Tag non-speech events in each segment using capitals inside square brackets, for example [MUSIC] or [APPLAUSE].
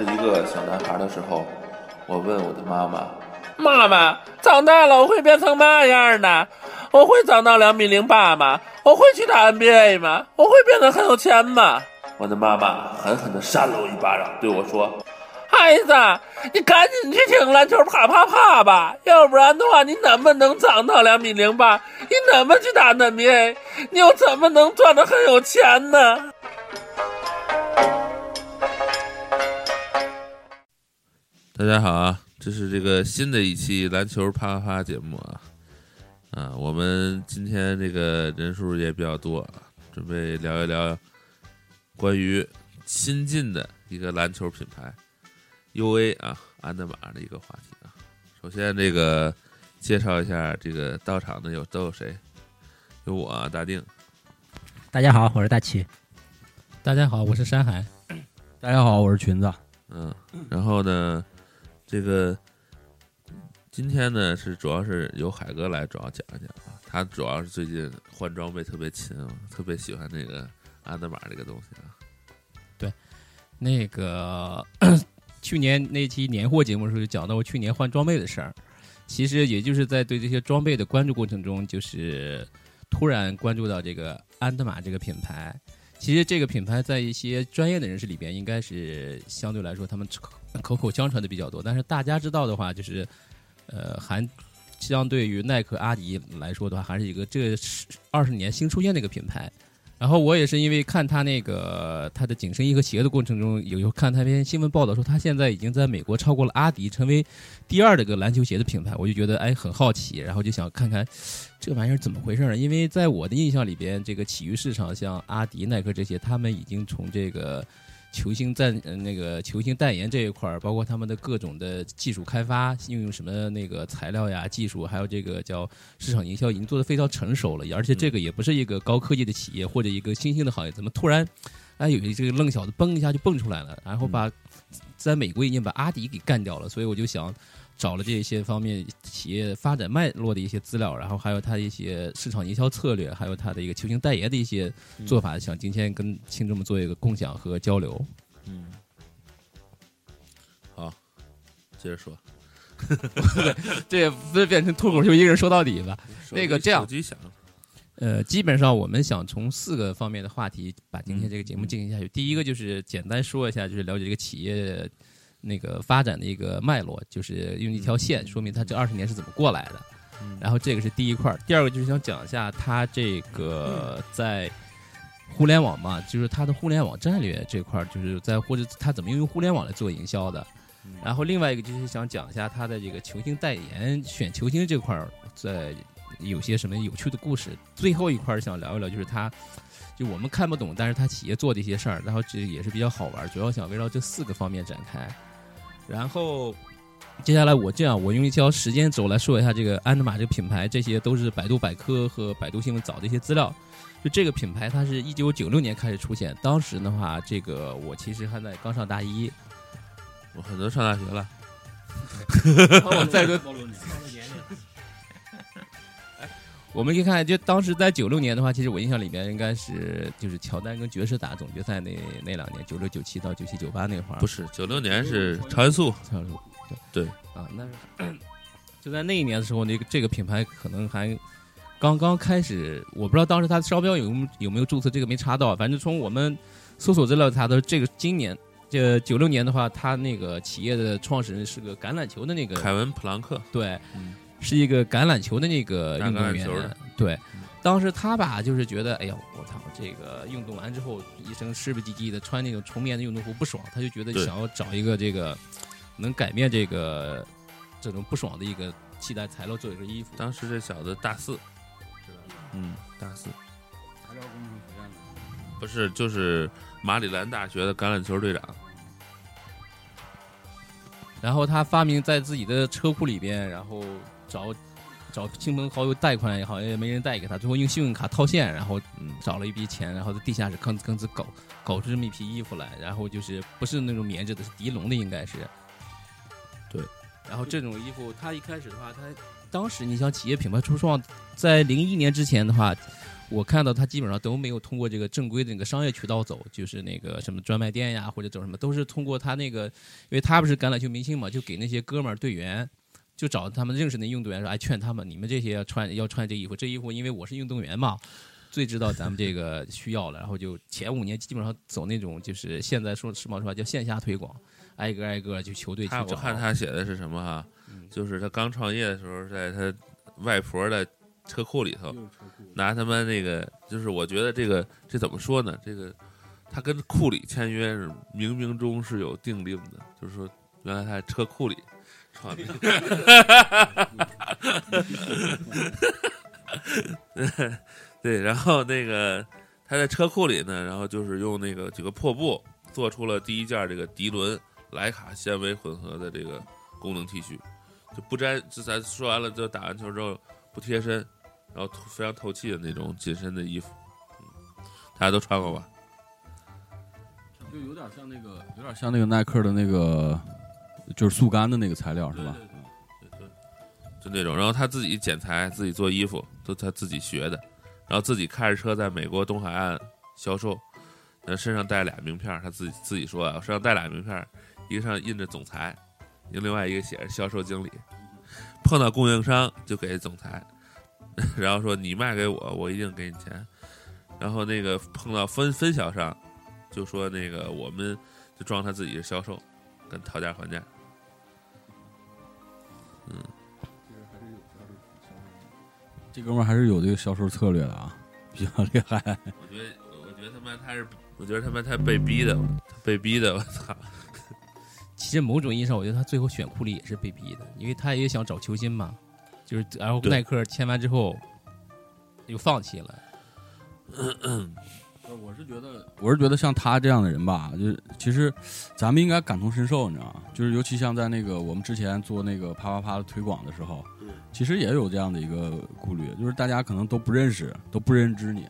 是一个小男孩的时候，我问我的妈妈：“妈妈，长大了我会变成嘛样呢？我会长到两米零八吗？我会去打 NBA 吗？我会变得很有钱吗？”我的妈妈狠狠地扇了我一巴掌，对我说：“孩子，你赶紧去听篮球啪啪啪吧，要不然的话，你怎么能长到两米零八？你怎么去打 NBA？你又怎么能赚得很有钱呢？”大家好啊，这是这个新的一期篮球啪啪啪节目啊，啊，我们今天这个人数也比较多啊，准备聊一聊关于新进的一个篮球品牌 UA 啊安德玛的一个话题啊。首先，这个介绍一下这个到场的有都有谁？有我大定，大家好，我是大齐，大家好，我是山海，大家好，我是裙子，嗯，然后呢？这个今天呢是主要是由海哥来主要讲一讲啊，他主要是最近换装备特别勤，特别喜欢那个安德玛这个东西啊。对，那个去年那期年货节目的时候就讲到我去年换装备的事儿，其实也就是在对这些装备的关注过程中，就是突然关注到这个安德玛这个品牌。其实这个品牌在一些专业的人士里边，应该是相对来说他们口口相传的比较多。但是大家知道的话，就是呃，还相对于耐克、阿迪来说的话，还是一个这二十年新出现的一个品牌。然后我也是因为看他那个他的紧身衣和鞋的过程中，有有看他篇新闻报道说他现在已经在美国超过了阿迪，成为第二的个篮球鞋的品牌，我就觉得哎很好奇，然后就想看看这玩意儿怎么回事呢？因为在我的印象里边，这个体育市场像阿迪、耐克这些，他们已经从这个。球星在那个球星代言这一块儿，包括他们的各种的技术开发，应用什么那个材料呀、技术，还有这个叫市场营销，已经做得非常成熟了。而且这个也不是一个高科技的企业或者一个新兴的行业，怎么突然哎有一这个愣小子蹦一下就蹦出来了，然后把在美国已经把阿迪给干掉了。所以我就想。找了这些方面企业发展脉络的一些资料，然后还有它一些市场营销策略，还有它的一个球星代言的一些做法，想今天跟听众们做一个共享和交流。嗯，好，接着说，[LAUGHS] 这也不是变成脱口秀一个人说到底吧？那个这样，呃，基本上我们想从四个方面的话题把今天这个节目进行下去。第一个就是简单说一下，就是了解这个企业。那个发展的一个脉络，就是用一条线说明他这二十年是怎么过来的。然后这个是第一块第二个就是想讲一下他这个在互联网嘛，就是他的互联网战略这块就是在或者他怎么用互联网来做营销的。然后另外一个就是想讲一下他的这个球星代言、选球星这块在有些什么有趣的故事。最后一块想聊一聊，就是他。就我们看不懂，但是他企业做的一些事儿，然后这也是比较好玩，主要想围绕这四个方面展开。然后，接下来我这样，我用一条时间轴来说一下这个安德玛这个品牌，这些都是百度百科和百度新闻找的一些资料。就这个品牌，它是一九九六年开始出现，当时的话，这个我其实还在刚上大一，我很多上大学了。[LAUGHS] 我再说。我们可以看，就当时在九六年的话，其实我印象里面应该是就是乔丹跟爵士打总决赛那那两年，九六九七到九七九八那会儿。不是九六年是超音速，超音速，对对啊，那 [CLEARS THROAT] 就在那一年的时候，那个这个品牌可能还刚刚开始，我不知道当时它的商标有有没有注册，这个没查到。反正从我们搜索资料查到，这个今年这九六年的话，他那个企业的创始人是个橄榄球的那个凯文普朗克，对。是一个橄榄球的那个运动员，对，当时他吧就是觉得，哎呀，我操，这个运动完之后一身湿不唧唧的，穿那种纯棉的运动服不爽，他就觉得想要找一个这个能改变这个这种不爽的一个替代材料做一个衣服。当时这小子大四，嗯，大四，不是，就是马里兰大学的橄榄球队长。然后他发明在自己的车库里边，然后。找找亲朋好友贷款也好，也没人贷给他，最后用信用卡套现，然后找了一笔钱，然后在地下室吭哧吭哧搞搞出这么一批衣服来，然后就是不是那种棉质的，是涤纶的，应该是。对，然后这种衣服，他一开始的话，他当时你像企业品牌初创，在零一年之前的话，我看到他基本上都没有通过这个正规的那个商业渠道走，就是那个什么专卖店呀，或者走什么，都是通过他那个，因为他不是橄榄球明星嘛，就给那些哥们儿队员，就找他们认识的运动员说，哎，劝他们，你们这些要穿要穿这衣服，这衣服因为我是运动员嘛，最知道咱们这个需要了，然后就前五年基本上走那种就是现在说时髦说法叫线下推广，挨个挨个就球队去找。我看他写的是什么哈？就是他刚创业的时候，在他外婆的车库里头，拿他们那个，就是我觉得这个这怎么说呢？这个他跟库里签约是冥冥中是有定令的，就是说原来他在车库里创的。[LAUGHS] 对，然后那个他在车库里呢，然后就是用那个几个破布做出了第一件这个涤纶莱卡纤维混合的这个功能 T 恤，就不沾，就咱说完了，就打完球之后不贴身，然后非常透气的那种紧身的衣服，嗯，大家都穿过吧？就有点像那个，有点像那个耐克的那个，就是速干的那个材料，是吧？对对就那种，然后他自己剪裁，自己做衣服，都他自己学的，然后自己开着车在美国东海岸销售，那身上带俩名片，他自己自己说啊，身上带俩名片，一个上印着总裁，另外一个写着销售经理，碰到供应商就给总裁，[LAUGHS] 然后说你卖给我，我一定给你钱，然后那个碰到分分销商，就说那个我们就装他自己是销售，跟讨价还价，嗯。这哥们儿还是有这个销售策略的啊，比较厉害。我觉得，我觉得他妈他是，我觉得他妈他被逼的，他被逼的，我操！[LAUGHS] 其实某种意义上，我觉得他最后选库里也是被逼的，因为他也想找球星嘛。就是然后耐克签完之后，又放弃了。[CLEARS THROAT] 我是觉得，我是觉得像他这样的人吧，就是其实咱们应该感同身受，你知道吗？就是尤其像在那个我们之前做那个啪啪啪的推广的时候，其实也有这样的一个顾虑，就是大家可能都不认识，都不认知你，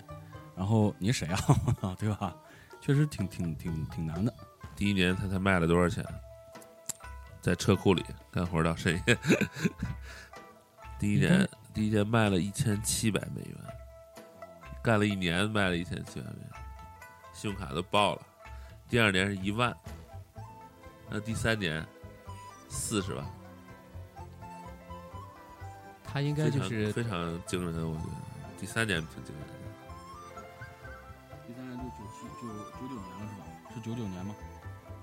然后你谁啊，[LAUGHS] 对吧？确实挺挺挺挺难的。第一年他才卖了多少钱？在车库里干活到深夜。[LAUGHS] 第一年，第一年卖了一千七百美元，干了一年卖了一千七百美元，信用卡都爆了。第二年是一万，那第三年四十万，他应该就是非常惊人，我觉得第三年挺惊人的。第三年就九七九九九年了是吧？是九九年吗？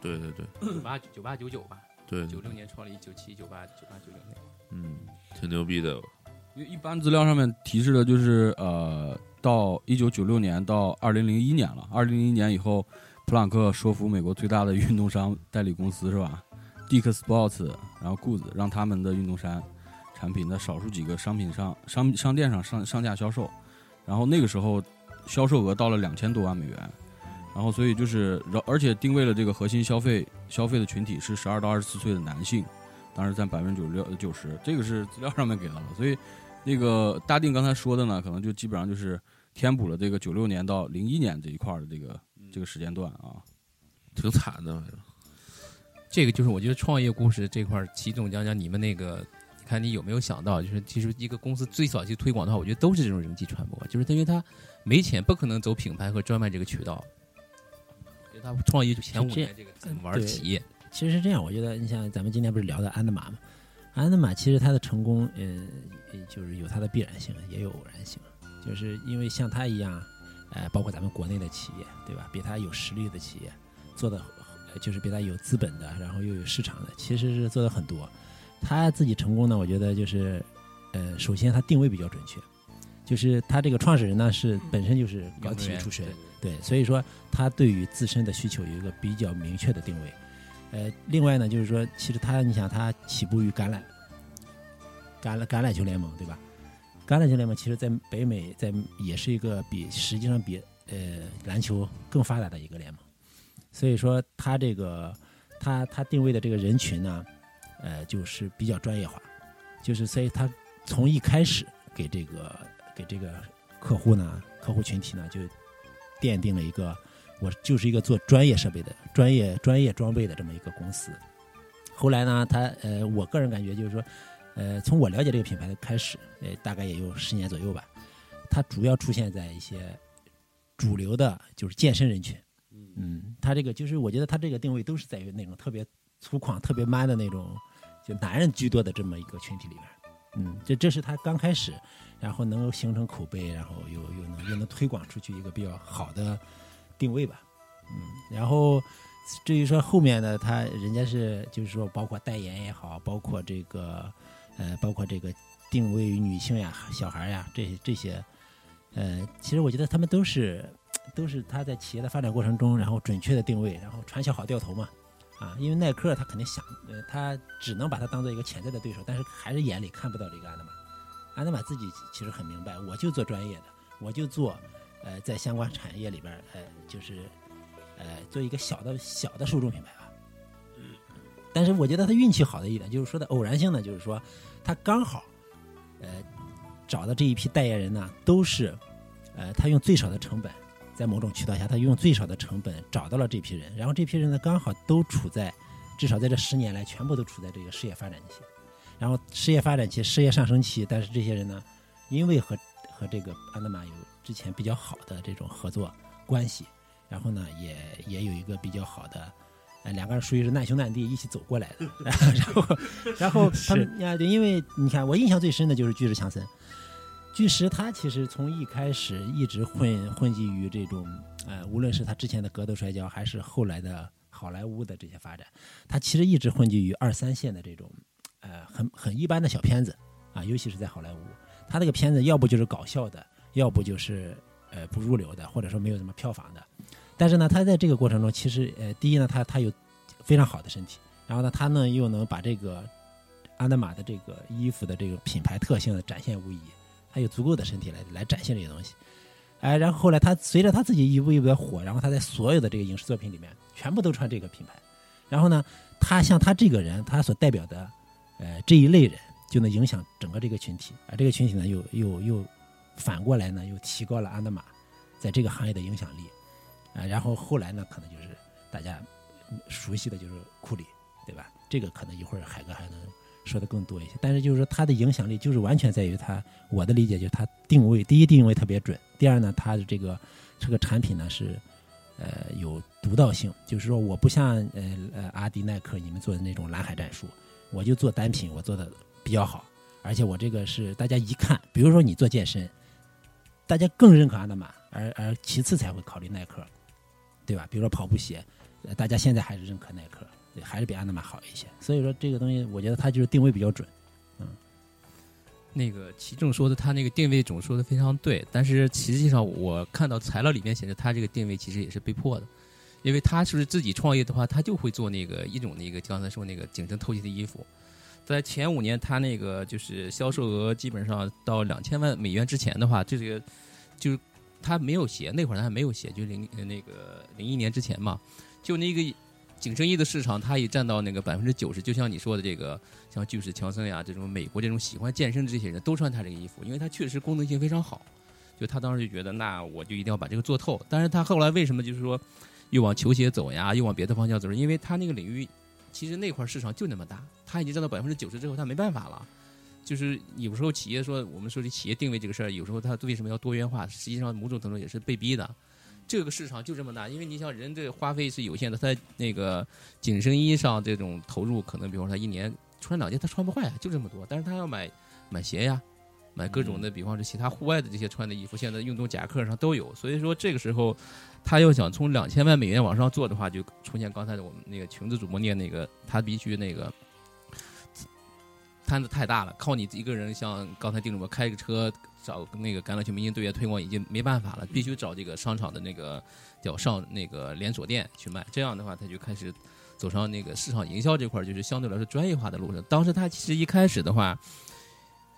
对对对，九八九八九九吧。对，九六年创立，九七九八九八九六年。嗯，挺牛逼的。因为一般资料上面提示的就是呃，到一九九六年到二零零一年了。二零零一年以后，普朗克说服美国最大的运动商代理公司是吧，Dick Sports，然后 Goods，让他们的运动衫产品在少数几个商品上商商店上上上架销售。然后那个时候，销售额到了两千多万美元。然后所以就是，而且定位了这个核心消费消费的群体是十二到二十四岁的男性。当时占百分之九十六九十，这个是资料上面给到了，所以那个大定刚才说的呢，可能就基本上就是填补了这个九六年到零一年这一块的这个这个时间段啊，挺惨的。这个就是我觉得创业故事这块，齐总讲讲你们那个，你看你有没有想到，就是其实一个公司最早期推广的话，我觉得都是这种人际传播，就是因为他没钱，不可能走品牌和专卖这个渠道，给他创业前五年这个怎么玩企业。其实是这样，我觉得你像咱们今天不是聊的安德玛吗？安德玛其实它的成功，嗯，就是有它的必然性，也有偶然性。就是因为像它一样，呃，包括咱们国内的企业，对吧？比它有实力的企业，做的，就是比它有资本的，然后又有市场的，其实是做的很多。他自己成功呢，我觉得就是，呃，首先他定位比较准确，就是他这个创始人呢是本身就是搞体育出身，对，所以说他对于自身的需求有一个比较明确的定位。呃，另外呢，就是说，其实他，你想，他起步于橄榄，橄榄橄榄球联盟，对吧？橄榄球联盟其实在北美，在也是一个比实际上比呃篮球更发达的一个联盟。所以说，他这个他他定位的这个人群呢，呃，就是比较专业化，就是所以他从一开始给这个给这个客户呢，客户群体呢，就奠定了一个。我就是一个做专业设备的、专业专业装备的这么一个公司。后来呢，他呃，我个人感觉就是说，呃，从我了解这个品牌的开始，呃，大概也有十年左右吧。它主要出现在一些主流的，就是健身人群。嗯，它这个就是我觉得它这个定位都是在于那种特别粗犷、特别 man 的那种，就男人居多的这么一个群体里面。嗯，这这是他刚开始，然后能够形成口碑，然后又又能又能推广出去一个比较好的定位吧。嗯，然后至于说后面的他人家是就是说包括代言也好，包括这个呃包括这个定位于女性呀、小孩呀这些这些，呃，其实我觉得他们都是 [TSK] 都是他在企业的发展过程中，然后准确的定位，然后传销好掉头嘛。啊，因为耐克他肯定想，呃，他只能把它当做一个潜在的对手，但是还是眼里看不到这个安德玛。安德玛自己其实很明白，我就做专业的，我就做，呃，在相关产业里边，呃，就是，呃，做一个小的小的受众品牌吧。但是我觉得他运气好的一点，就是说的偶然性呢，就是说他刚好，呃，找的这一批代言人呢，都是，呃，他用最少的成本。在某种渠道下，他用最少的成本找到了这批人，然后这批人呢，刚好都处在，至少在这十年来，全部都处在这个事业发展期，然后事业发展期、事业上升期，但是这些人呢，因为和和这个安德玛有之前比较好的这种合作关系，然后呢，也也有一个比较好的，呃，两个人属于是难兄难弟一起走过来的，[LAUGHS] 然后然后他们呀，对，因为你看，我印象最深的就是巨石强森。巨石他其实从一开始一直混混迹于这种，呃，无论是他之前的格斗摔跤，还是后来的好莱坞的这些发展，他其实一直混迹于二三线的这种，呃，很很一般的小片子啊，尤其是在好莱坞，他那个片子要不就是搞笑的，要不就是呃不入流的，或者说没有什么票房的。但是呢，他在这个过程中，其实呃，第一呢，他他有非常好的身体，然后呢，他呢又能把这个安德玛的这个衣服的这个品牌特性的展现无疑。他有足够的身体来来展现这些东西，哎，然后后来他随着他自己一步一步的火，然后他在所有的这个影视作品里面全部都穿这个品牌，然后呢，他像他这个人，他所代表的呃这一类人，就能影响整个这个群体，而这个群体呢，又又又反过来呢，又提高了安德玛在这个行业的影响力，啊，然后后来呢，可能就是大家熟悉的就是库里，对吧？这个可能一会儿海哥还能。说的更多一些，但是就是说它的影响力就是完全在于它，我的理解就是它定位，第一定位特别准，第二呢，它的这个这个产品呢是呃有独到性，就是说我不像呃呃阿迪耐克你们做的那种蓝海战术，我就做单品，我做的比较好，而且我这个是大家一看，比如说你做健身，大家更认可安德玛，而而其次才会考虑耐克，对吧？比如说跑步鞋，大家现在还是认可耐克。还是比安德玛好一些，所以说这个东西，我觉得它就是定位比较准。嗯，那个齐正说的，他那个定位总说的非常对，但是实际上我看到材料里面显示，他这个定位其实也是被迫的，因为他是不是自己创业的话，他就会做那个一种那个刚才说那个紧身透气的衣服，在前五年他那个就是销售额基本上到两千万美元之前的话，这个就是他没有鞋，那会儿他还没有鞋，就零那个零一年之前嘛，就那个。紧身衣的市场，它已占到那个百分之九十。就像你说的这个，像巨石强森呀，这种美国这种喜欢健身的这些人都穿他这个衣服，因为它确实功能性非常好。就他当时就觉得，那我就一定要把这个做透。但是他后来为什么就是说又往球鞋走呀，又往别的方向走？因为他那个领域其实那块市场就那么大，他已经占到百分之九十之后，他没办法了。就是有时候企业说，我们说这企业定位这个事儿，有时候他为什么要多元化？实际上某种程度也是被逼的。这个市场就这么大，因为你像人这花费是有限的，他那个紧身衣上这种投入，可能比方说他一年穿两件他穿不坏，就这么多。但是他要买买鞋呀，买各种的，比方说其他户外的这些穿的衣服，现在运动夹克上都有。所以说这个时候，他要想从两千万美元往上做的话，就出现刚才我们那个裙子主播念那个，他必须那个。摊子太大了，靠你一个人，像刚才丁主播开个车找那个橄榄球明星队员推广已经没办法了，必须找这个商场的那个叫上那个连锁店去卖。这样的话，他就开始走上那个市场营销这块，就是相对来说专业化的路上。当时他其实一开始的话，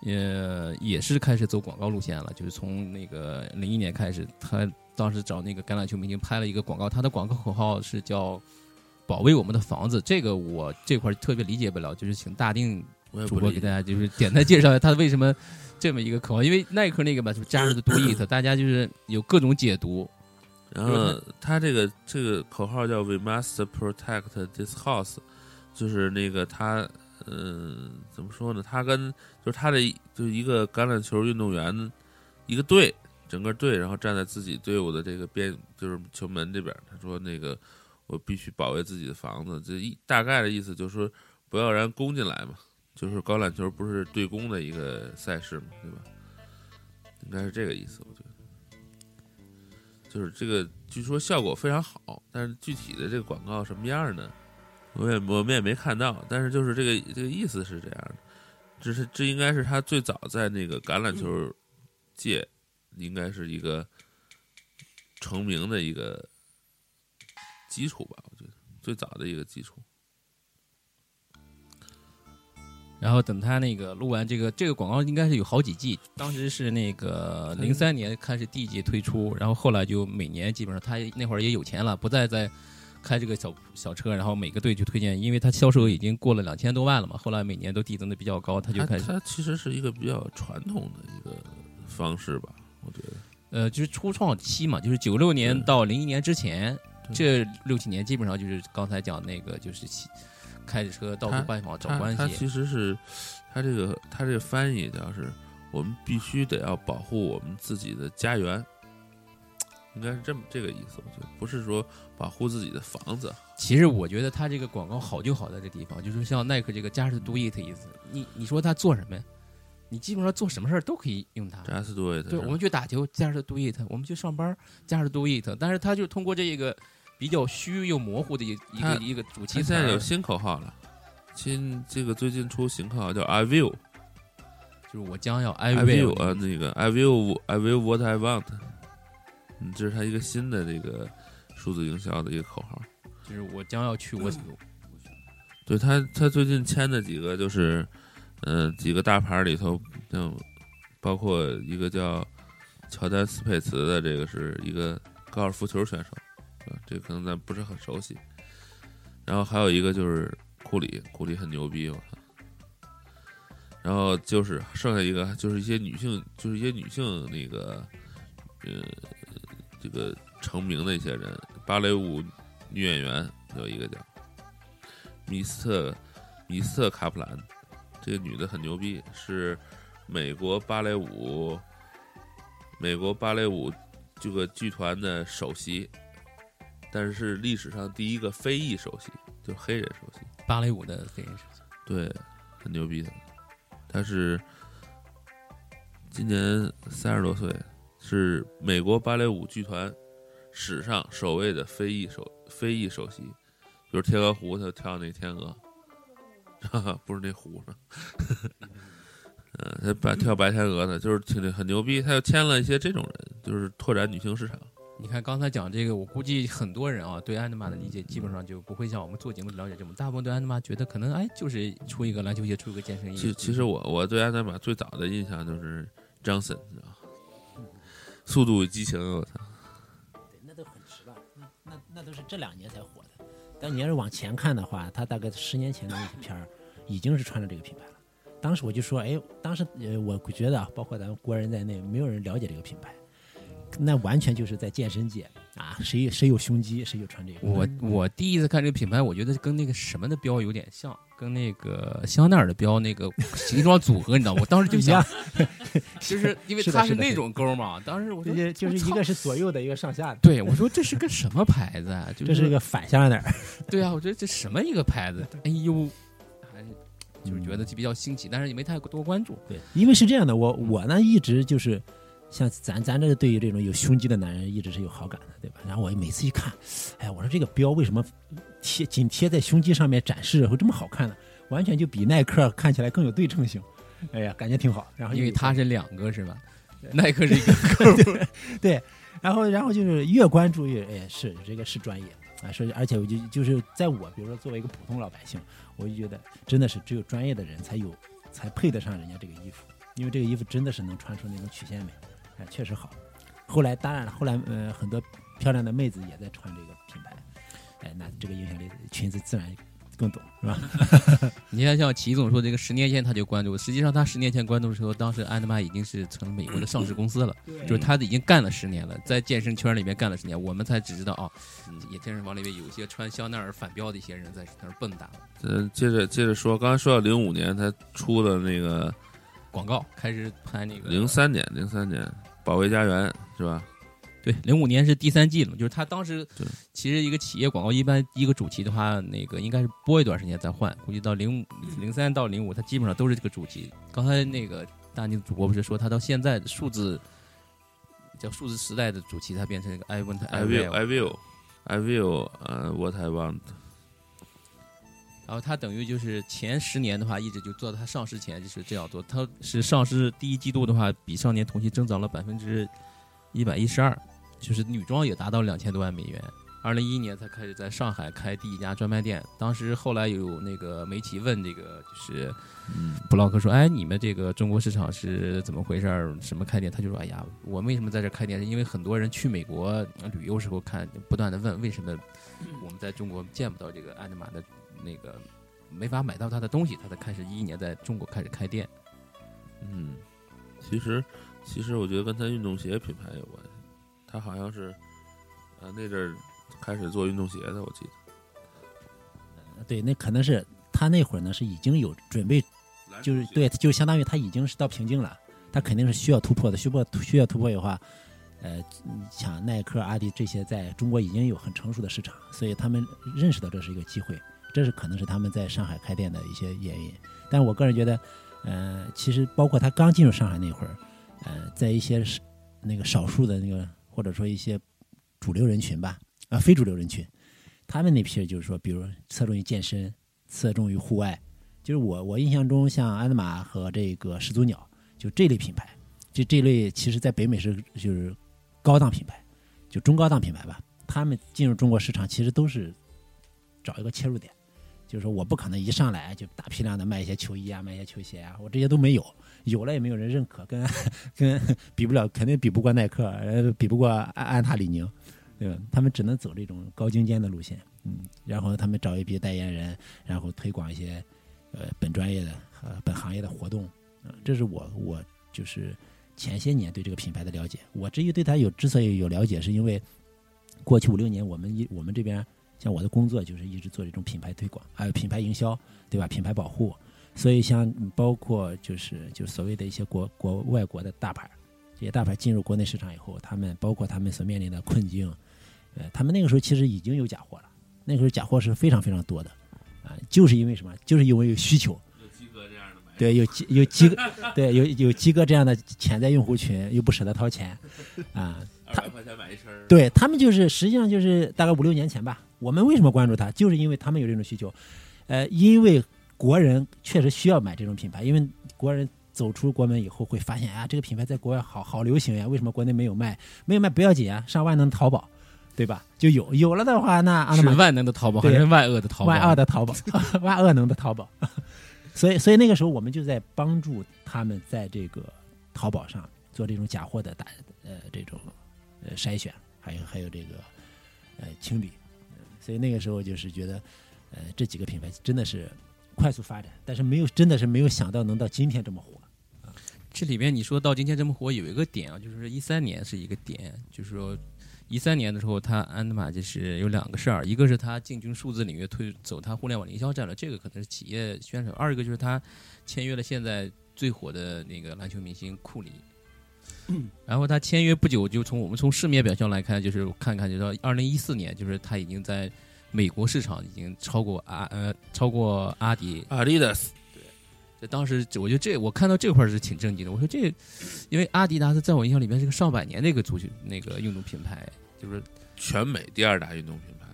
呃，也是开始走广告路线了，就是从那个零一年开始，他当时找那个橄榄球明星拍了一个广告，他的广告口号是叫“保卫我们的房子”。这个我这块特别理解不了，就是请大定。主播给大家就是简单介绍一下他为什么这么一个口号，因为耐克那个吧，就加入的多意思，大家就是有各种解读。然后他这个这个口号叫 “We must protect this house”，就是那个他嗯怎么说呢？他跟就是他的就是一个橄榄球运动员一个队，整个队，然后站在自己队伍的这个边，就是球门这边。他说：“那个我必须保卫自己的房子。”这一大概的意思就是说，不要让攻进来嘛。就是高榄球不是对攻的一个赛事嘛，对吧？应该是这个意思，我觉得。就是这个，据说效果非常好，但是具体的这个广告什么样呢？我也我们也没看到。但是就是这个这个意思是这样的，这是这应该是他最早在那个橄榄球界应该是一个成名的一个基础吧，我觉得最早的一个基础。然后等他那个录完这个这个广告，应该是有好几季。当时是那个零三年开始第一季推出，然后后来就每年基本上他那会儿也有钱了，不再在开这个小小车，然后每个队去推荐，因为他销售额已经过了两千多万了嘛。后来每年都递增的比较高，他就开始。他其实是一个比较传统的一个方式吧，我觉得。呃，就是初创期嘛，就是九六年到零一年之前，这六七年基本上就是刚才讲那个就是。开着车到处拜访找关系，他其实是他这个他这个翻译叫是我们必须得要保护我们自己的家园，应该是这么这个意思。我觉得不是说保护自己的房子。其实我觉得他这个广告好就好在这地方，就是像耐克这个 Just Do It 意思。你你说他做什么呀？你基本上做什么事儿都可以用它。Just Do It。对，我们去打球 Just Do It，我们去上班 Just Do It。但是他就通过这个。比较虚又模糊的一一个一个主题。现在有新口号了，新这个最近出新口号叫 I will，就是我将要 I will 啊，那个 I will I will what I want，嗯，这是他一个新的这个数字营销的一个口号，就是我将要去我。对他，他最近签的几个就是，嗯，几个大牌里头，像包括一个叫乔丹斯佩茨的，这个是一个高尔夫球选手。这个可能咱不是很熟悉，然后还有一个就是库里，库里很牛逼，我操！然后就是剩下一个就是一些女性，就是一些女性那个，呃，这个成名的一些人，芭蕾舞女演员有一个叫米斯特米斯特卡普兰，这个女的很牛逼，是美国芭蕾舞美国芭蕾舞这个剧团的首席。但是是历史上第一个非裔首席，就是黑人首席，芭蕾舞的黑人首席，对，很牛逼的。她是今年三十多岁，是美国芭蕾舞剧团史上首位的非裔首非裔首席，就是天鹅湖他跳那天鹅，[LAUGHS] 不是那湖上，嗯，[LAUGHS] 他白跳白天鹅的，就是挺很牛逼。他又签了一些这种人，就是拓展女性市场。你看刚才讲这个，我估计很多人啊对安德玛的理解基本上就不会像我们做节目了解这么。大部分对安德玛觉得可能哎就是出一个篮球鞋，出一个健身衣。其其实我我对安德玛最早的印象就是张森，知道速度与激情，我操！对，那都很迟了，那那那都是这两年才火的。但你要是往前看的话，他大概十年前的那些片儿，已经是穿着这个品牌了。当时我就说，哎，当时呃，我觉得啊，包括咱们国人在内，没有人了解这个品牌。那完全就是在健身界啊，[LAUGHS] 谁谁有胸肌谁就穿这个。我我第一次看这个品牌，我觉得跟那个什么的标有点像，跟那个香奈儿的标那个形状组合，你知道吗？我当时就想，[LAUGHS] 就是因为它是那种钩嘛。当时我说，就是一个是左右的，一个上下的。对，我说这是个什么牌子啊？这是一个反香奈儿。[LAUGHS] 对啊，我觉得这什么一个牌子？哎呦，还就是觉得比较新奇，但是也没太多关注。对，因为是这样的，我我呢一直就是。像咱咱这对于这种有胸肌的男人一直是有好感的，对吧？然后我每次一看，哎，我说这个标为什么贴紧贴在胸肌上面展示会这么好看呢？完全就比耐克看起来更有对称性。哎呀，感觉挺好。然后因为它是两个是吧？耐克是一个。[LAUGHS] 对，然后然后就是越关注越哎是这个是专业啊，说而且我就就是在我比如说作为一个普通老百姓，我就觉得真的是只有专业的人才有才配得上人家这个衣服，因为这个衣服真的是能穿出那种曲线美。确实好，后来当然了，后来呃很多漂亮的妹子也在穿这个品牌，哎，那这个影响力裙子自然更懂，是吧？[LAUGHS] 你看像齐总说这个十年前他就关注，实际上他十年前关注的时候，当时安德玛已经是成了美国的上市公司了，就是他已经干了十年了，在健身圈里面干了十年，我们才只知道啊，也健身房里面有一些穿香奈儿反标的一些人在那儿蹦跶。嗯，接着接着说，刚才说到零五年他出了那个广告，开始拍那个零三年零三年。保卫家园是吧？对，零五年是第三季了，就是他当时对其实一个企业广告一般一个主题的话，那个应该是播一段时间再换，估计到零零三到零五，它基本上都是这个主题。刚才那个大宁主播不是说他到现在的数字叫数字时代的主题，它变成一个 I want I will, I will, I will，呃、w h a t I want。然后它等于就是前十年的话，一直就做到它上市前就是这样做。它是上市第一季度的话，比上年同期增长了百分之一百一十二，就是女装也达到两千多万美元。二零一一年才开始在上海开第一家专卖店。当时后来有那个媒体问这个就是嗯布朗克说：“哎，你们这个中国市场是怎么回事？什么开店？”他就说：“哎呀，我为什么在这开店？是因为很多人去美国旅游时候看，不断的问为什么我们在中国见不到这个安德玛的那个没法买到他的东西，他才开始一一年在中国开始开店。嗯，其实其实我觉得跟他运动鞋品牌有关系，他好像是呃那阵儿开始做运动鞋的，我记得。对，那可能是他那会儿呢是已经有准备，就是对，就相当于他已经是到瓶颈了，他肯定是需要突破的。需破需要突破的话，呃，嗯像耐克、阿迪这些在中国已经有很成熟的市场，所以他们认识到这是一个机会，这是可能是他们在上海开店的一些原因。但我个人觉得，呃，其实包括他刚进入上海那会儿，呃，在一些是那个少数的那个或者说一些主流人群吧，啊、非主流人群，他们那批就是说，比如侧重于健身，侧重于户外。就是我我印象中，像安德玛和这个始祖鸟，就这类品牌，就这类其实在北美是就是高档品牌，就中高档品牌吧。他们进入中国市场，其实都是找一个切入点，就是说我不可能一上来就大批量的卖一些球衣啊，卖一些球鞋啊，我这些都没有，有了也没有人认可，跟跟比不了，肯定比不过耐克，呃，比不过安安踏李宁。对吧？他们只能走这种高精尖的路线，嗯，然后他们找一批代言人，然后推广一些呃本专业的呃本行业的活动，啊、这是我我就是前些年对这个品牌的了解。我至于对它有之所以有了解，是因为过去五六年我们一我们这边像我的工作就是一直做这种品牌推广，还有品牌营销，对吧？品牌保护，所以像包括就是就是所谓的一些国国外国的大牌，这些大牌进入国内市场以后，他们包括他们所面临的困境。呃，他们那个时候其实已经有假货了，那个时候假货是非常非常多的，啊、就是因为什么？就是因为有需求，有鸡哥这样的买对，有鸡有鸡哥，对，有有鸡哥这样的潜在用户群，又不舍得掏钱，啊、二百块钱买一身，对他们就是实际上就是大概五六年前吧。我们为什么关注他？就是因为他们有这种需求，呃，因为国人确实需要买这种品牌，因为国人走出国门以后会发现啊，这个品牌在国外好好流行呀，为什么国内没有卖？没有卖不要紧啊，上万能淘宝，对吧？就有有了的话，那阿是万能的淘宝还是万恶的淘宝？万恶的淘宝，[LAUGHS] 万恶能的淘宝。[LAUGHS] 所以，所以那个时候我们就在帮助他们在这个淘宝上做这种假货的打呃这种呃筛选，还有还有这个呃清理。所以那个时候就是觉得，呃这几个品牌真的是快速发展，但是没有真的是没有想到能到今天这么火。这里边你说到今天这么火，有一个点啊，就是一三年是一个点，就是说一三年的时候，他安德玛就是有两个事儿，一个是他进军数字领域，推走他互联网营销战略，这个可能是企业宣传；二一个就是他签约了现在最火的那个篮球明星库里。[CLEARS THROAT] 然后他签约不久，就从我们从市面表象来看，就是看看，就到二零一四年，就是他已经在美国市场已经超过阿呃超过阿迪，阿迪达斯，对这当时我觉得这我看到这块是挺震惊的。我说这，因为阿迪达斯在我印象里面是个上百年的一个足球那个运动品牌，就是全美第二大运动品牌，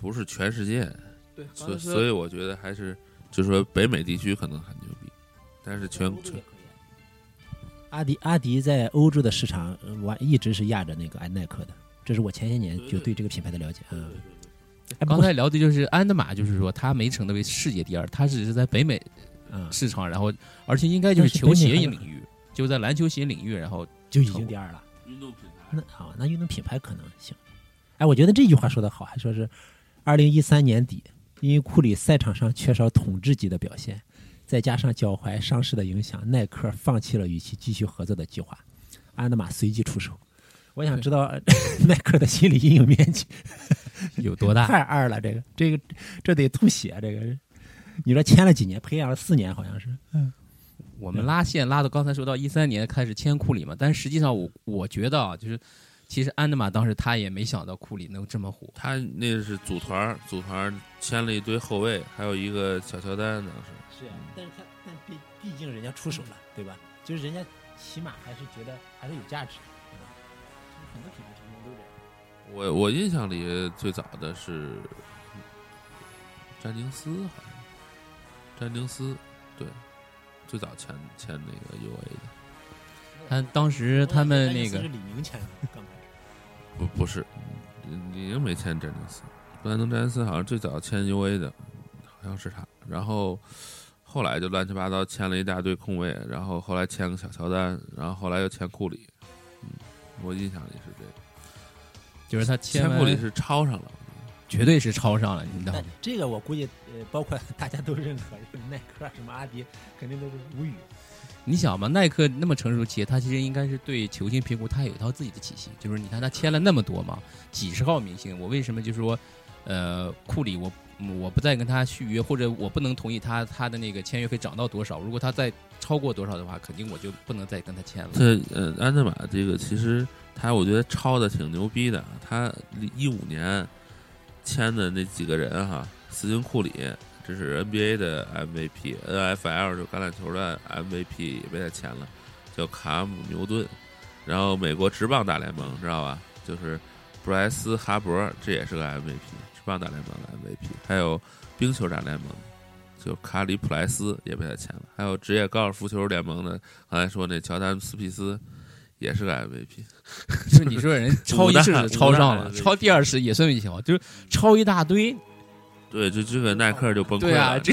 不是全世界，对，所所以我觉得还是就是说北美地区可能很牛逼，但是全全阿迪阿迪在欧洲的市场完一直是压着那个安耐克的，这是我前些年就对这个品牌的了解。嗯，刚才聊的就是安德玛，就是说他没成为世界第二，他只是在北美嗯市场，然后而且应该就是球鞋领域，就在篮球鞋领域，然后就已经第二了。运动品牌那好，那运动品牌可能行。哎，我觉得这句话说得好，还说是二零一三年底，因为库里赛场上缺少统治级的表现，再加上脚踝伤势的影响，耐克放弃了与其继续合作的计划，安德玛随即出手。我想知道呃 [LAUGHS] 耐克的心理阴影面积 [LAUGHS] 有多大？太二了，这个这个这得吐血，这个你说签了几年，培养了四年，好像是。嗯我们拉线拉到刚才说到一三年开始签库里嘛，但是实际上我我觉得啊，就是其实安德玛当时他也没想到库里能这么火。他那是组团儿，组团儿签了一堆后卫，还有一个小乔丹，当时是啊，但是他但毕毕竟人家出手了，对吧？就是人家起码还是觉得还是有价值，对吧？就是很多品牌成功都这样。我我印象里最早的是詹宁斯，好像詹宁斯，对，最早签签那个 U A 的，他当时他们那个是李宁签的，刚开始。不不是，李宁没签詹宁斯，布兰登詹宁斯好像最早签 U A 的，好像是他，然后后来就乱七八糟签了一大堆空位，然后后来签个小乔丹，然后后来又签库里，嗯，我印象里是这个，就是他签签库里是超上了。绝对是超上了，你知道吗？这个我估计，呃，包括大家都认可，耐克什么阿迪，肯定都是无语。你想嘛，耐克那么成熟企业，它其实应该是对球星评估，它有一套自己的体系。就是你看他签了那么多嘛，几十号明星，我为什么就是说，呃，库里我我不再跟他续约，或者我不能同意他他的那个签约费涨到多少？如果他再超过多少的话，肯定我就不能再跟他签了。这呃，安德玛这个其实他我觉得抄的挺牛逼的。他一五年签的那几个人哈，斯金库里，这是 NBA 的 MVP，NFL 就橄榄球的 MVP 也被他签了，叫卡姆牛顿。然后美国职棒大联盟知道吧？就是布莱斯哈伯，这也是个 MVP，职棒大联盟的 MVP。还有冰球大联盟，就卡里普莱斯也被他签了。还有职业高尔夫球联盟的，刚才说那乔丹斯皮斯也是个 MVP。[LAUGHS] 就是你说人 [LAUGHS] 超一式是超上了，超第二式也算运气好，就是超一大堆。对，就这个耐克就崩溃对啊，了。这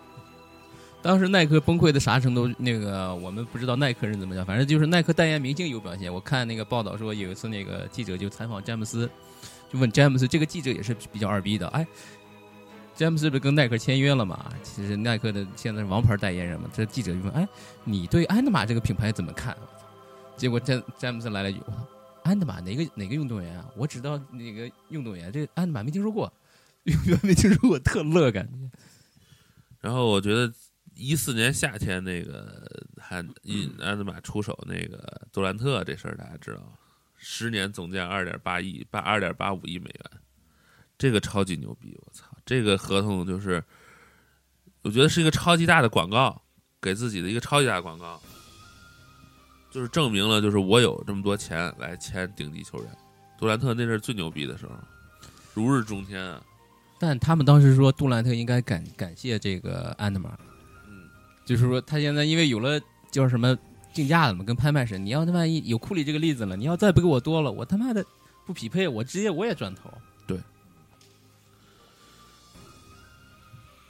[LAUGHS] 当时耐克崩溃的啥程度？那个我们不知道耐克人怎么讲，反正就是耐克代言明星有表现。我看那个报道说，有一次那个记者就采访詹姆斯，就问詹姆斯，这个记者也是比较二逼的，哎。詹姆斯不是跟耐克签约了嘛？其实耐克的现在是王牌代言人嘛。这记者就问：“哎，你对安德玛这个品牌怎么看？”结果詹詹姆斯来了一句：“我操，安德玛哪个哪个运动员啊？我只知道哪个运动员，这个安德玛没听说过，运动员没听说过，特乐感觉。然后我觉得一四年夏天那个汉印安德玛出手那个杜兰特这事儿，大家知道，十年总价二点八亿，八二点八五亿美元，这个超级牛逼！我操，这个合同就是，我觉得是一个超级大的广告，给自己的一个超级大的广告，就是证明了，就是我有这么多钱来签顶级球员。杜兰特那是最牛逼的时候，如日中天啊！但他们当时说杜兰特应该感感谢这个安德玛，嗯，就是说他现在因为有了叫什么竞价了嘛，跟拍卖似的。你要他妈一有库里这个例子了，你要再不给我多了，我他妈的不匹配，我直接我也转头。对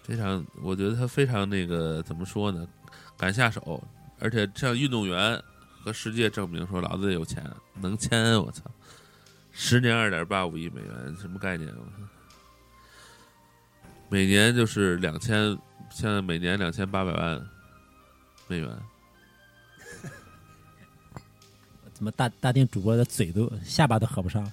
非常，我觉得他非常那个怎么说呢，敢下手，而且向运动员和世界证明说老子有钱，能签，我操，十年二点八五亿美元，什么概念？我操，每年就是两千，现在每年两千八百万美元，[LAUGHS] 怎么大大店主播的嘴都下巴都合不上？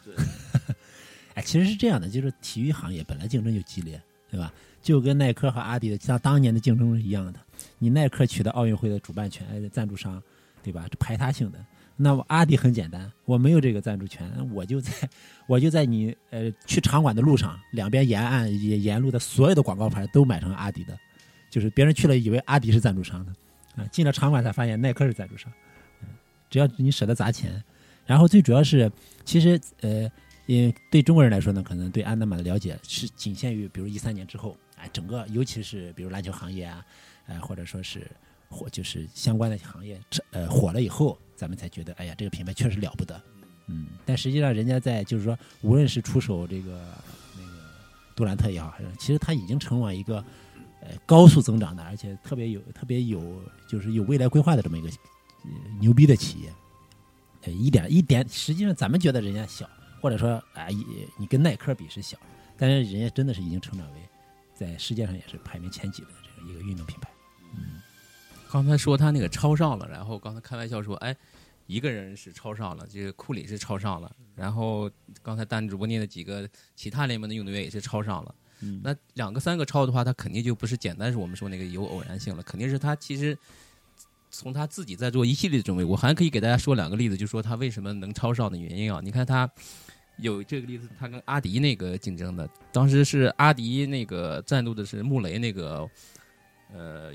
[LAUGHS] 哎，其实是这样的，就是体育行业本来竞争就激烈，对吧？就跟耐克和阿迪的像当年的竞争是一样的。你耐克取得奥运会的主办权、呃赞助商，对吧？这排他性的。那么阿迪很简单，我没有这个赞助权，我就在我就在你呃去场馆的路上，两边沿岸沿沿路的所有的广告牌都买成阿迪的，就是别人去了以为阿迪是赞助商的，啊，进了场馆才发现耐克是赞助商。只要你舍得砸钱，然后最主要是，其实呃，因为对中国人来说呢，可能对安德玛的了解是仅限于比如一三年之后，哎，整个尤其是比如篮球行业啊，呃，或者说是火就是相关的行业，呃火了以后，咱们才觉得，哎呀，这个品牌确实了不得，嗯，但实际上人家在就是说，无论是出手这个那个杜兰特也好，还是其实他已经成为一个呃高速增长的，而且特别有特别有就是有未来规划的这么一个、呃牛逼的企业。呃，一点一点，实际上咱们觉得人家小，或者说啊，也你跟耐克比是小，但是人家真的是已经成长为在世界上也是排名前几的这个一个运动品牌。嗯刚才说他那个超上了，然后刚才开玩笑说，哎，一个人是超上了，这个库里是超上了，然后刚才丹主播念的几个其他联盟的运动员也是超上了。嗯那两个三个超的话，他肯定就不是简单是我们说那个有偶然性了，肯定是他其实从他自己在做一系列的准备，我还可以给大家说两个例子，就说他为什么能超上的原因啊。你看他有这个例子，他跟阿迪那个竞争的，当时是阿迪那个赞助的是穆雷那个呃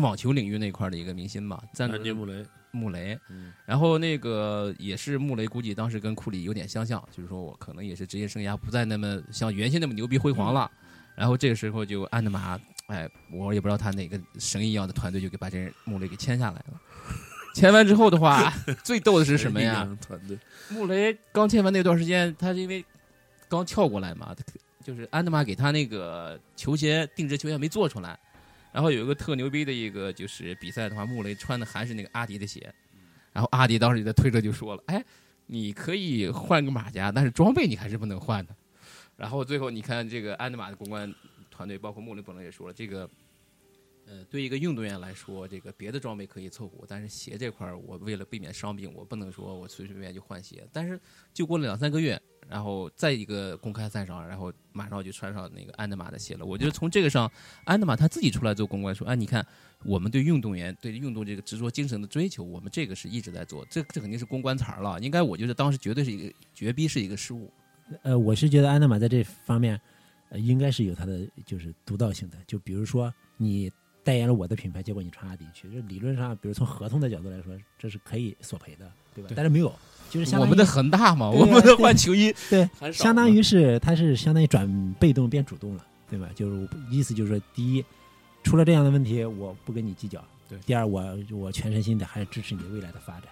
网球领域那块的一个明星嘛，赞助的是安迪穆雷，穆雷，嗯然后那个也是穆雷，估计当时跟库里有点相像，就是说我可能也是职业生涯不再那么像原先那么牛逼辉煌了。然后这个时候就安德玛，哎，我也不知道他哪个神一样的团队就给把这人穆雷给签下来了。[LAUGHS] 签完之后的话，最逗的是什么呀？团队，穆雷刚签完那段时间，他是因为刚跳过来嘛，就是安德玛给他那个球鞋定制球鞋没做出来，然后有一个特牛逼的一个就是比赛的话，穆雷穿的还是那个阿迪的鞋，然后阿迪当时就在推特就说了，哎，你可以换个马甲，但是装备你还是不能换的。然后最后你看这个安德玛的公关团队，包括穆雷本人也说了，这个。呃，对一个运动员来说，这个别的装备可以凑合，但是鞋这块儿，我为了避免伤病，我不能说我随随便便就换鞋。但是就过了两三个月，然后在一个公开赛上，然后马上就穿上那个安德玛的鞋了。我觉得从这个上，安德玛他自己出来做公关说，啊，你看我们对运动员对运动这个执着精神的追求，我们这个是一直在做，这这肯定是公关词儿了。应该我觉得当时绝对是一个绝逼是一个失误。呃，我是觉得安德玛在这方面，呃，应该是有它的就是独到性的。就比如说你代言了我的品牌，结果你穿阿迪去，这理论上，比如从合同的角度来说，这是可以索赔的，对吧？对但是没有，就是我们的恒大嘛，我们的换球衣对，相当于是它是相当于转被动变主动了，对吧？就是意思就是说，第一，出了这样的问题，我不跟你计较；对第二，我我全身心的还是支持你未来的发展，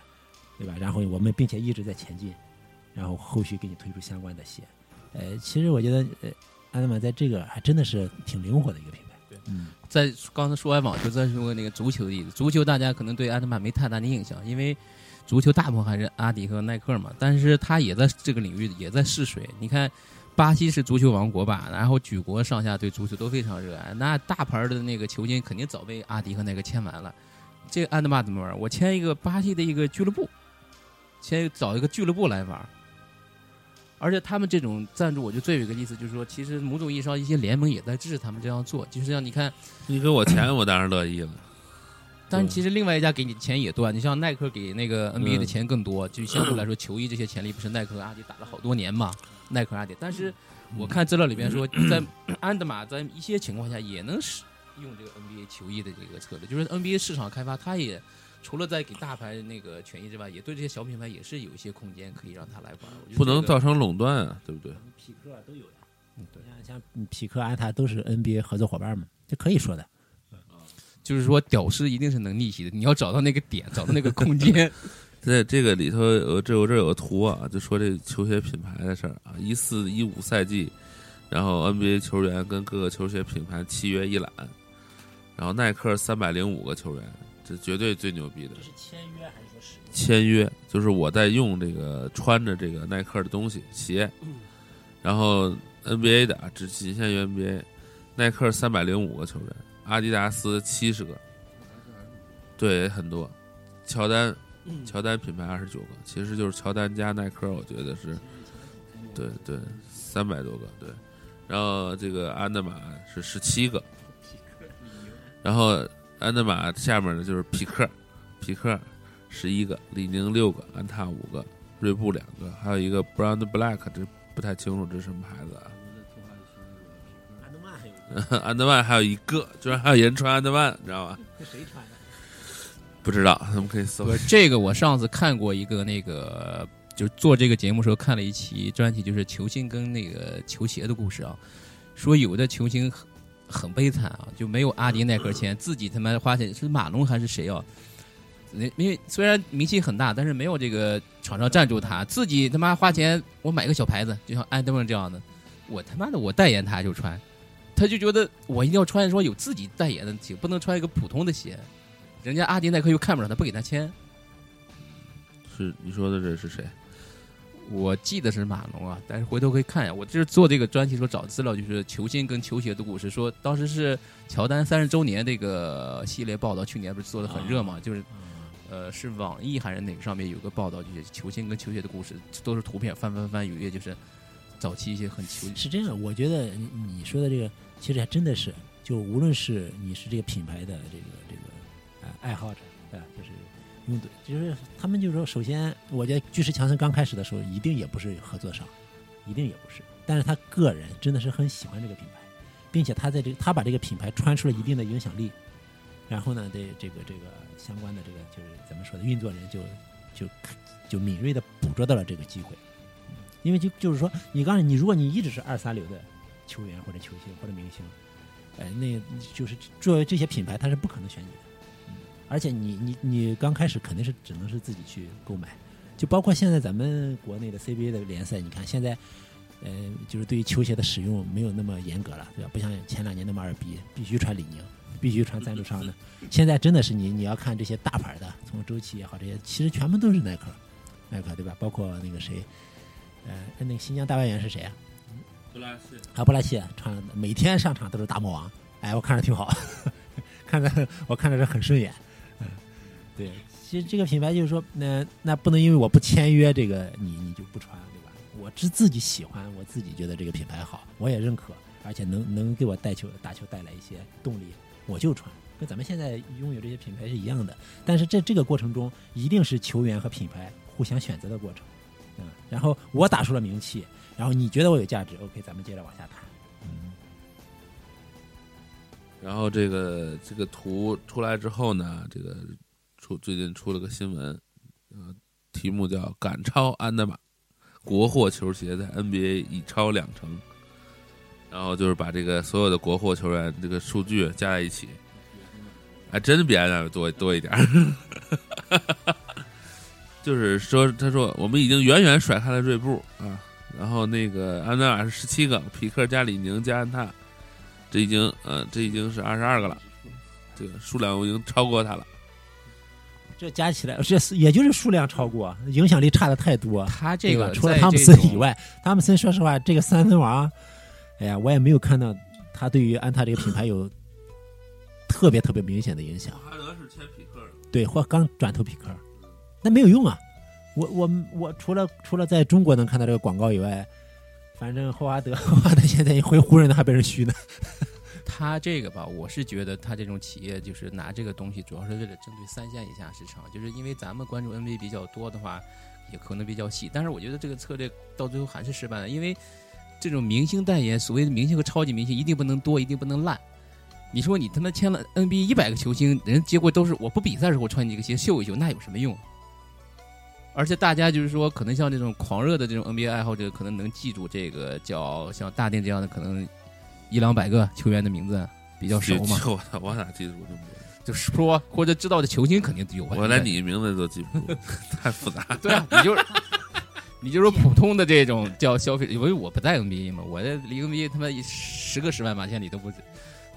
对吧？然后我们并且一直在前进，然后后续给你推出相关的鞋。呃，其实我觉得，呃，安德玛在这个还真的是挺灵活的一个品牌。嗯，在刚才说完网球，再说那个足球的意思。足球大家可能对安德玛没太大的印象，因为足球大部分还是阿迪和耐克嘛。但是他也在这个领域也在试水。你看，巴西是足球王国吧？然后举国上下对足球都非常热爱。那大牌的那个球星肯定早被阿迪和耐克签完了。这个安德玛怎么玩？我签一个巴西的一个俱乐部，签找一个俱乐部来玩。而且他们这种赞助，我就最有一个意思就是说，其实某种意义上，一些联盟也在支持他们这样做。就是像你看，你给我钱，我当然乐意了。但是其实另外一家给你的钱也多啊，你像耐克给那个 NBA 的钱更多，就相对来说，球衣这些潜力不是耐克和阿迪打了好多年嘛？耐克、阿迪，但是我看资料里边说，在安德玛在一些情况下也能使用这个 NBA 球衣的这个策略，就是 NBA 市场开发，它也除了在给大牌那个权益之外，也对这些小品牌也是有一些空间可以让他来玩。我觉得不能造成垄断啊，对不对？匹克都有呀，嗯，对，像像匹克、安踏都是 NBA 合作伙伴嘛，这可以说的。就是说屌丝一定是能逆袭的，你要找到那个点，找到那个空间。[LAUGHS] [LAUGHS] 在这个里头，我这我这有个图啊，就说这球鞋品牌的事儿啊。一四一五赛季，然后 NBA 球员跟各个球鞋品牌契约一览，然后耐克三百零五个球员，这绝对最牛逼的。是签约还是说使用？签约，就是我在用这个穿着这个耐克的东西鞋，然后 NBA 的啊只仅限于 NBA，耐克三百零五个球员，阿迪达斯七十个，对，很多，乔丹，乔丹品牌二十九个，其实就是乔丹加耐克，我觉得是，对对，三百多个，对，然后这个安德玛是十七个，然后安德玛下面呢就是匹克，匹克十一个，李宁六个，安踏五个，锐步两个，还有一个 Brown Black，这不太清楚这是什么牌子啊？[LAUGHS] 安德曼还有一个，安德曼还有一个，居然还有人穿安德曼，你知道吗？这谁穿的？不知道，咱们可以搜不。是这个，我上次看过一个那个，就做这个节目时候看了一期专题，就是球星跟那个球鞋的故事啊。说有的球星很很悲惨啊，就没有阿迪耐克签，自己他妈花钱是马龙还是谁啊？那因为虽然名气很大，但是没有这个厂商赞助他，自己他妈花钱我买个小牌子，就像安德曼这样的，我他妈的我代言他就穿，他就觉得我一定要穿一双有自己代言的鞋，不能穿一个普通的鞋。人家阿迪耐克又看不上他，不给他签。是你说的这是谁？我记得是马龙啊，但是回头可以看一下。我就是做这个专题时候找资料，就是球星跟球鞋的故事。说当时是乔丹三十周年这个系列报道，去年不是做的很热嘛？就是呃，是网易还是哪个上面有个报道，就是球星跟球鞋的故事，都是图片翻翻翻，有一页就是早期一些很球是这样，我觉得你你说的这个，其实还真的是，就无论是你是这个品牌的这个这个呃爱好者，对吧？就是拥趸，就是他们就是说，首先，我觉得巨石强森刚开始的时候，一定也不是合作商，一定也不是，但是他个人真的是很喜欢这个品牌，并且他在这个他把这个品牌穿出了一定的影响力，然后呢，对这个这个相关的这个就是怎么说的，运作人就就就敏锐的捕捉到了这个机会，嗯因为就就是说，你刚才你如果你一直是二三流的球员或者球星或者明星，哎，那就是作为这些品牌，它是不可能选你的。嗯，而且你你你刚开始肯定是只能是自己去购买，就包括现在咱们国内的 CBA 的联赛，你看现在，呃，就是对于球鞋的使用没有那么严格了，对吧？不像前两年那么二逼，必须穿李宁，必须穿赞助商的。现在真的是你你要看这些大牌的，从周琦也好，这些其实全部都是耐克，耐克对吧？包括那个谁，呃，那个新疆大外援是谁啊？布拉西啊，布拉契穿了每天上场都是大魔王，哎，我看着挺好，[LAUGHS] 看着我看着是很顺眼，嗯，对，其实这个品牌就是说，那那不能因为我不签约，这个你你就不穿，对吧？我是自己喜欢，我自己觉得这个品牌好，我也认可，而且能能给我带球打球带来一些动力，我就穿，跟咱们现在拥有这些品牌是一样的。但是在这个过程中，一定是球员和品牌互相选择的过程，嗯，然后我打出了名气。然后你觉得我有价值，OK，咱们接着往下谈。嗯，然后这个这个图出来之后呢，这个出最近出了个新闻，呃，题目叫“赶超安德玛，国货球鞋在 NBA 已超两成”，然后就是把这个所有的国货球员这个数据加在一起，还真比安德玛多多一点。就是说，他说我们已经远远甩开了锐步啊。然后那个安德玛是十七个，匹克加李宁加安踏，这已经呃这已经是二十二个了，这个数量我已经超过他了。这加起来，这也就是数量超过，影响力差的太多。他这个除了汤普森以外，汤普森说实话，这个三分王，哎呀，我也没有看到他对于安踏这个品牌有特别特别明显的影响。哈德是签匹克的，对，或刚转投匹克，那没有用啊。我我我除了除了在中国能看到这个广告以外，反正霍华德 [LAUGHS] 霍华德现在回湖人还被人嘘呢。[LAUGHS] 他这个吧，我是觉得他这种企业就是拿这个东西，主要是为了针对三线以下市场，就是因为咱们关注 NBA 比较多的话，也可能比较细。但是我觉得这个策略到最后还是失败了，因为这种明星代言，所谓的明星和超级明星，一定不能多，一定不能烂。你说你他妈签了 NBA 一百个球星，人结果都是我不比赛的时候穿你这个鞋秀一秀，那有什么用？而且大家就是说，可能像这种狂热的这种 NBA 爱好者，可能能记住这个叫像大定这样的，可能一两百个球员的名字比较熟嘛。我操，我咋记住这么多？就是说，或者知道的球星肯定有。我连你名字都记不住，[LAUGHS] 太复杂。对啊，你就你就说普通的这种叫消费，因为我不在 NBA 嘛，我这离 NBA 他妈十个十万八千里都不。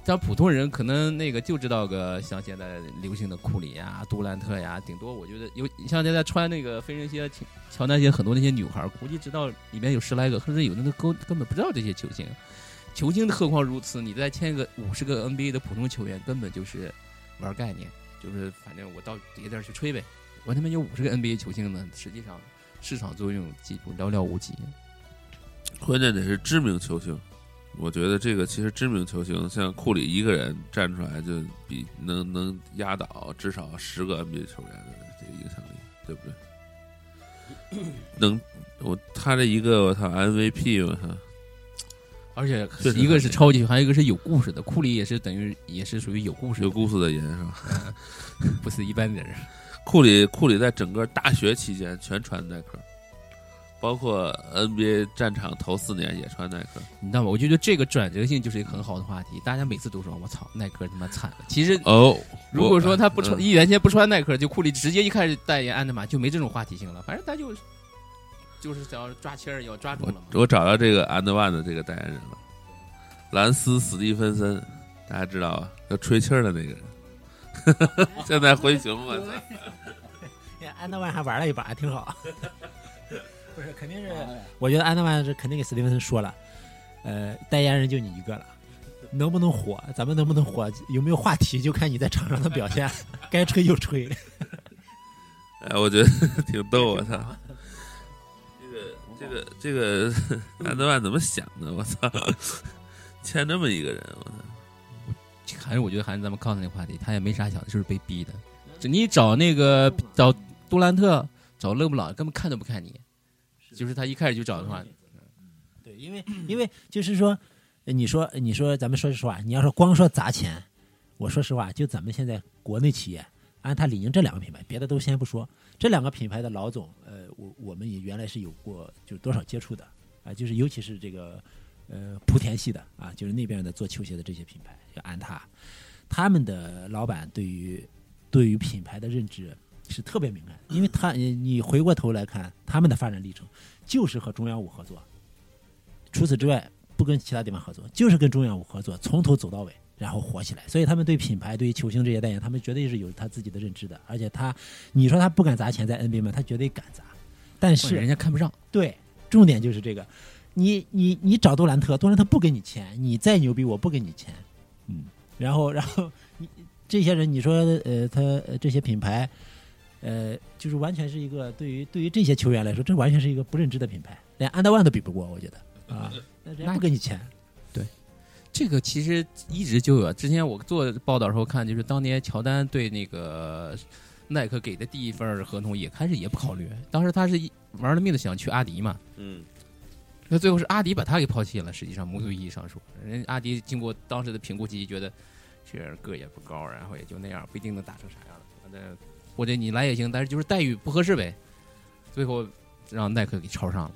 像普通人可能那个就知道个像现在流行的库里呀、杜兰特呀，顶多我觉得有像现在穿那个飞人鞋、乔丹鞋，很多那些女孩估计知道里面有十来个，甚至有的都根根本不知道这些球星。球星何况如此，你再签个五十个 NBA 的普通球员，根本就是玩概念，就是反正我到别地儿去吹呗。我他妈有五十个 NBA 球星呢，实际上市场作用几乎寥寥无几。关键得是知名球星。我觉得这个其实知名球星像库里一个人站出来就比能能压倒至少十个 NBA 球员的这个影响力，对不对？[CLEARS THROAT] 能我他这一个我操 MVP 我操，而且一个是超级，还有一个是有故事的。库里也是等于也是属于有故事有故事的人是吧？[LAUGHS] 不是一般的人。库里库里在整个大学期间全穿耐克。包括 NBA 战场头四年也穿耐克，你知道吗？我觉得这个转折性就是一个很好的话题。大家每次都说：“我操，耐克他妈惨了。”其实哦，如果说他不穿，一原先不穿耐克，就库里直接一开始代言安德玛，就没这种话题性了。反正他就就是想要抓签儿，要抓住了嘛。我找到这个安德万的这个代言人了，兰斯·史蒂芬森，大家知道吧？要吹气儿的那个人，[LAUGHS] 现在回熊我操！[LAUGHS] 安德万还玩了一把，挺好。不是，肯定是，我觉得安德万是肯定给史蒂文森说了，呃，代言人就你一个了，能不能火，咱们能不能火，有没有话题，就看你在场上的表现，[LAUGHS] 该吹就吹。哎，我觉得挺逗，我操！这个这个这个 [LAUGHS] 安德万怎么想的？我操，签这么一个人，我操！还是我觉得还是咱们刚才那个话题，他也没啥想的，就是被逼的。你找那个找杜兰特，找勒布朗，根本看都不看你，就是他一开始就找的话，对，因为因为就是说，你说你说咱们说实话，你要说光说砸钱，我说实话，就咱们现在国内企业，安踏、李宁这两个品牌，别的都先不说，这两个品牌的老总，呃，我我们也原来是有过就多少接触的啊、就是尤其是这个呃莆田系的啊，就是那边的做球鞋的这些品牌，像安踏，他们的老板对于对于品牌的认知是特别敏感，因为他你你回过头来看他们的发展历程，就是和中央五合作。除此之外，不跟其他地方合作，就是跟中央五合作，从头走到尾，然后火起来。所以他们对品牌、对于球星这些代言，他们绝对是有他自己的认知的。而且他，你说他不敢砸钱在 NBA 吗？他绝对敢砸。但是人家看不上。对，重点就是这个，你你你找杜兰特，杜兰特不给你钱，你再牛逼我不给你钱，嗯，然后然后你这些人，你说呃他呃这些品牌，呃就是完全是一个对于对于这些球员来说，这完全是一个不认知的品牌，连安德万都比不过，我觉得啊，那人家不给你钱，这个其实一直就有。之前我做报道的时候看，就是当年乔丹对那个耐克给的第一份合同，也开始也不考虑。当时他是一玩了命的想去阿迪嘛，嗯，那最后是阿迪把他给抛弃了。实际上，某种意义上说，人家阿迪经过当时的评估期，觉得这人个也不高，然后也就那样，不一定能打成啥样的。反正或者你来也行，但是就是待遇不合适呗。最后让耐克给抄上了。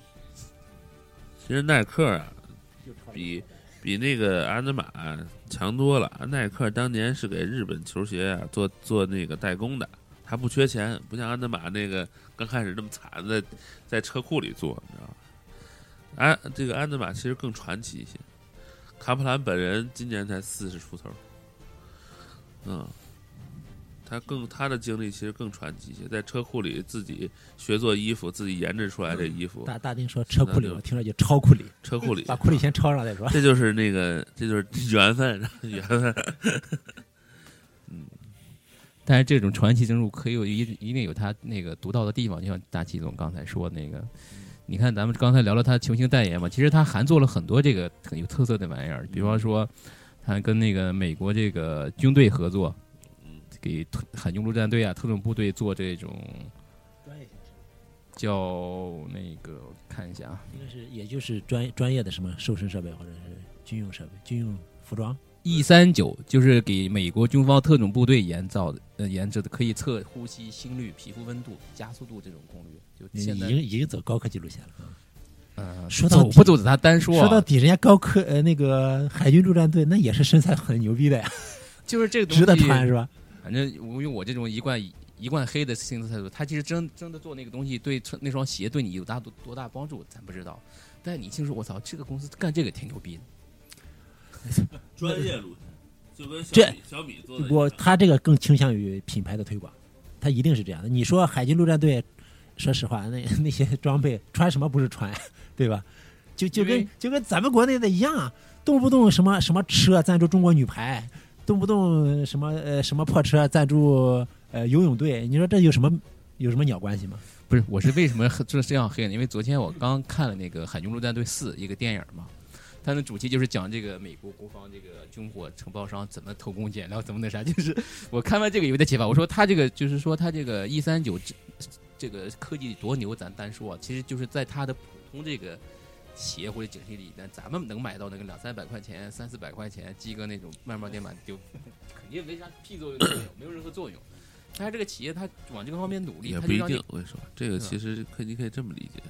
其实耐克啊，比比那个安德玛强多了。耐克当年是给日本球鞋啊做做那个代工的，他不缺钱，不像安德玛那个刚开始那么惨在在车库里做，你知道吗？安这个安德玛其实更传奇一些。卡普兰本人今年才四十出头，嗯，他更他的经历其实更传奇一些，在车库里自己学做衣服，自己研制出来这衣服，大大丁说车库里，我听着就超库里，车库里把库里先抄上再说。这就是那个，这就是缘分，[LAUGHS] 缘分。嗯但是这种传奇人物可以有一一定有他那个独到的地方，就像大齐总刚才说那个，你看咱们刚才聊了他球星代言嘛，其实他还做了很多这个很有特色的玩意儿，比方说他跟那个美国这个军队合作，给特海军陆战队啊特种部队做这种专业叫那个我看一下啊，应该是也就是专专业的什么瘦身设备或者是军用设备、军用服装。E 三九就是给美国军方特种部队研造的，呃，研制的，可以测呼吸、心率、皮肤温度、加速度这种功率。现在，经已经走高科技路线了。呃，说到底走不走的他单说、啊，说到底，人家高科呃那个海军陆战队那也是身材很牛逼的呀，就是这个东西值得穿是吧？反正我用我这种一贯一贯黑的心思态度，他其实真真的做那个东西，对那双鞋对你有大多多大帮助，咱不知道。但你听说，我操，这个公司干这个挺牛逼的。[LAUGHS] 专业路线，就跟小这米小米做的，我他这个更倾向于品牌的推广，他一定是这样的。你说海军陆战队，说实话，那那些装备穿什么不是穿，对吧？就就跟就跟咱们国内的一样啊，动不动什么什么车赞助中国女排，动不动什么呃什么破车赞助呃游泳队，你说这有什么有什么鸟关系吗？不是，我是为什么这这样黑呢？因为昨天我刚看了那个《海军陆战队四》一个电影嘛，它的主题就是讲这个美国国防这个军火承包商怎么偷工减料，怎么那啥。[LAUGHS] 就是我看完这个有点启发，我说他这个就是说他这个 E 三九这这个科技多牛，咱单说，其实就是在他的普通这个企业或者景气里，但咱们能买到那个两三百块钱、三四百块钱鸡哥那种慢慢点满就肯定没啥屁作用都没有，任何作用。但是这个企业它往这个方面努力，也不一定。我跟你说，这个其实可以，你可以这么理解，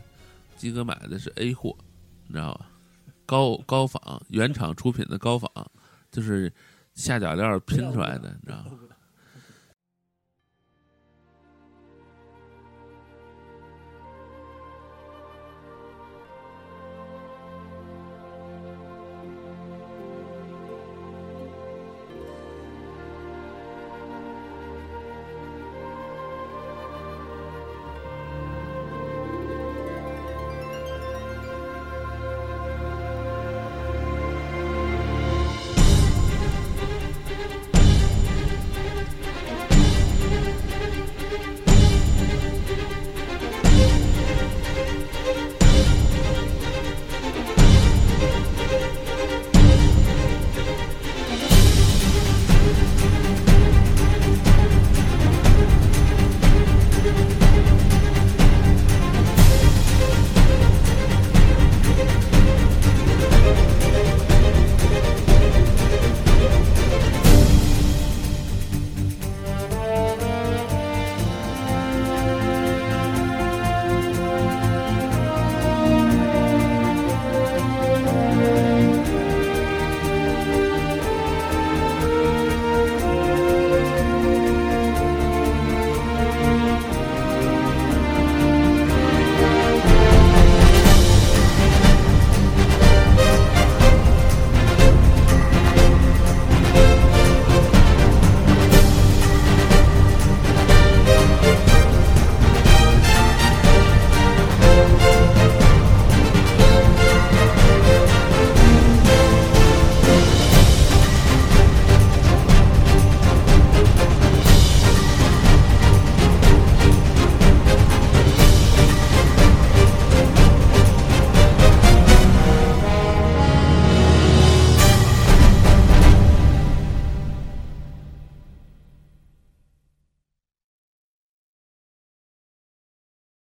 鸡哥买的是 A 货，你知道吧？高高仿原厂出品的高仿，就是下脚料拼出来的，你知道吗？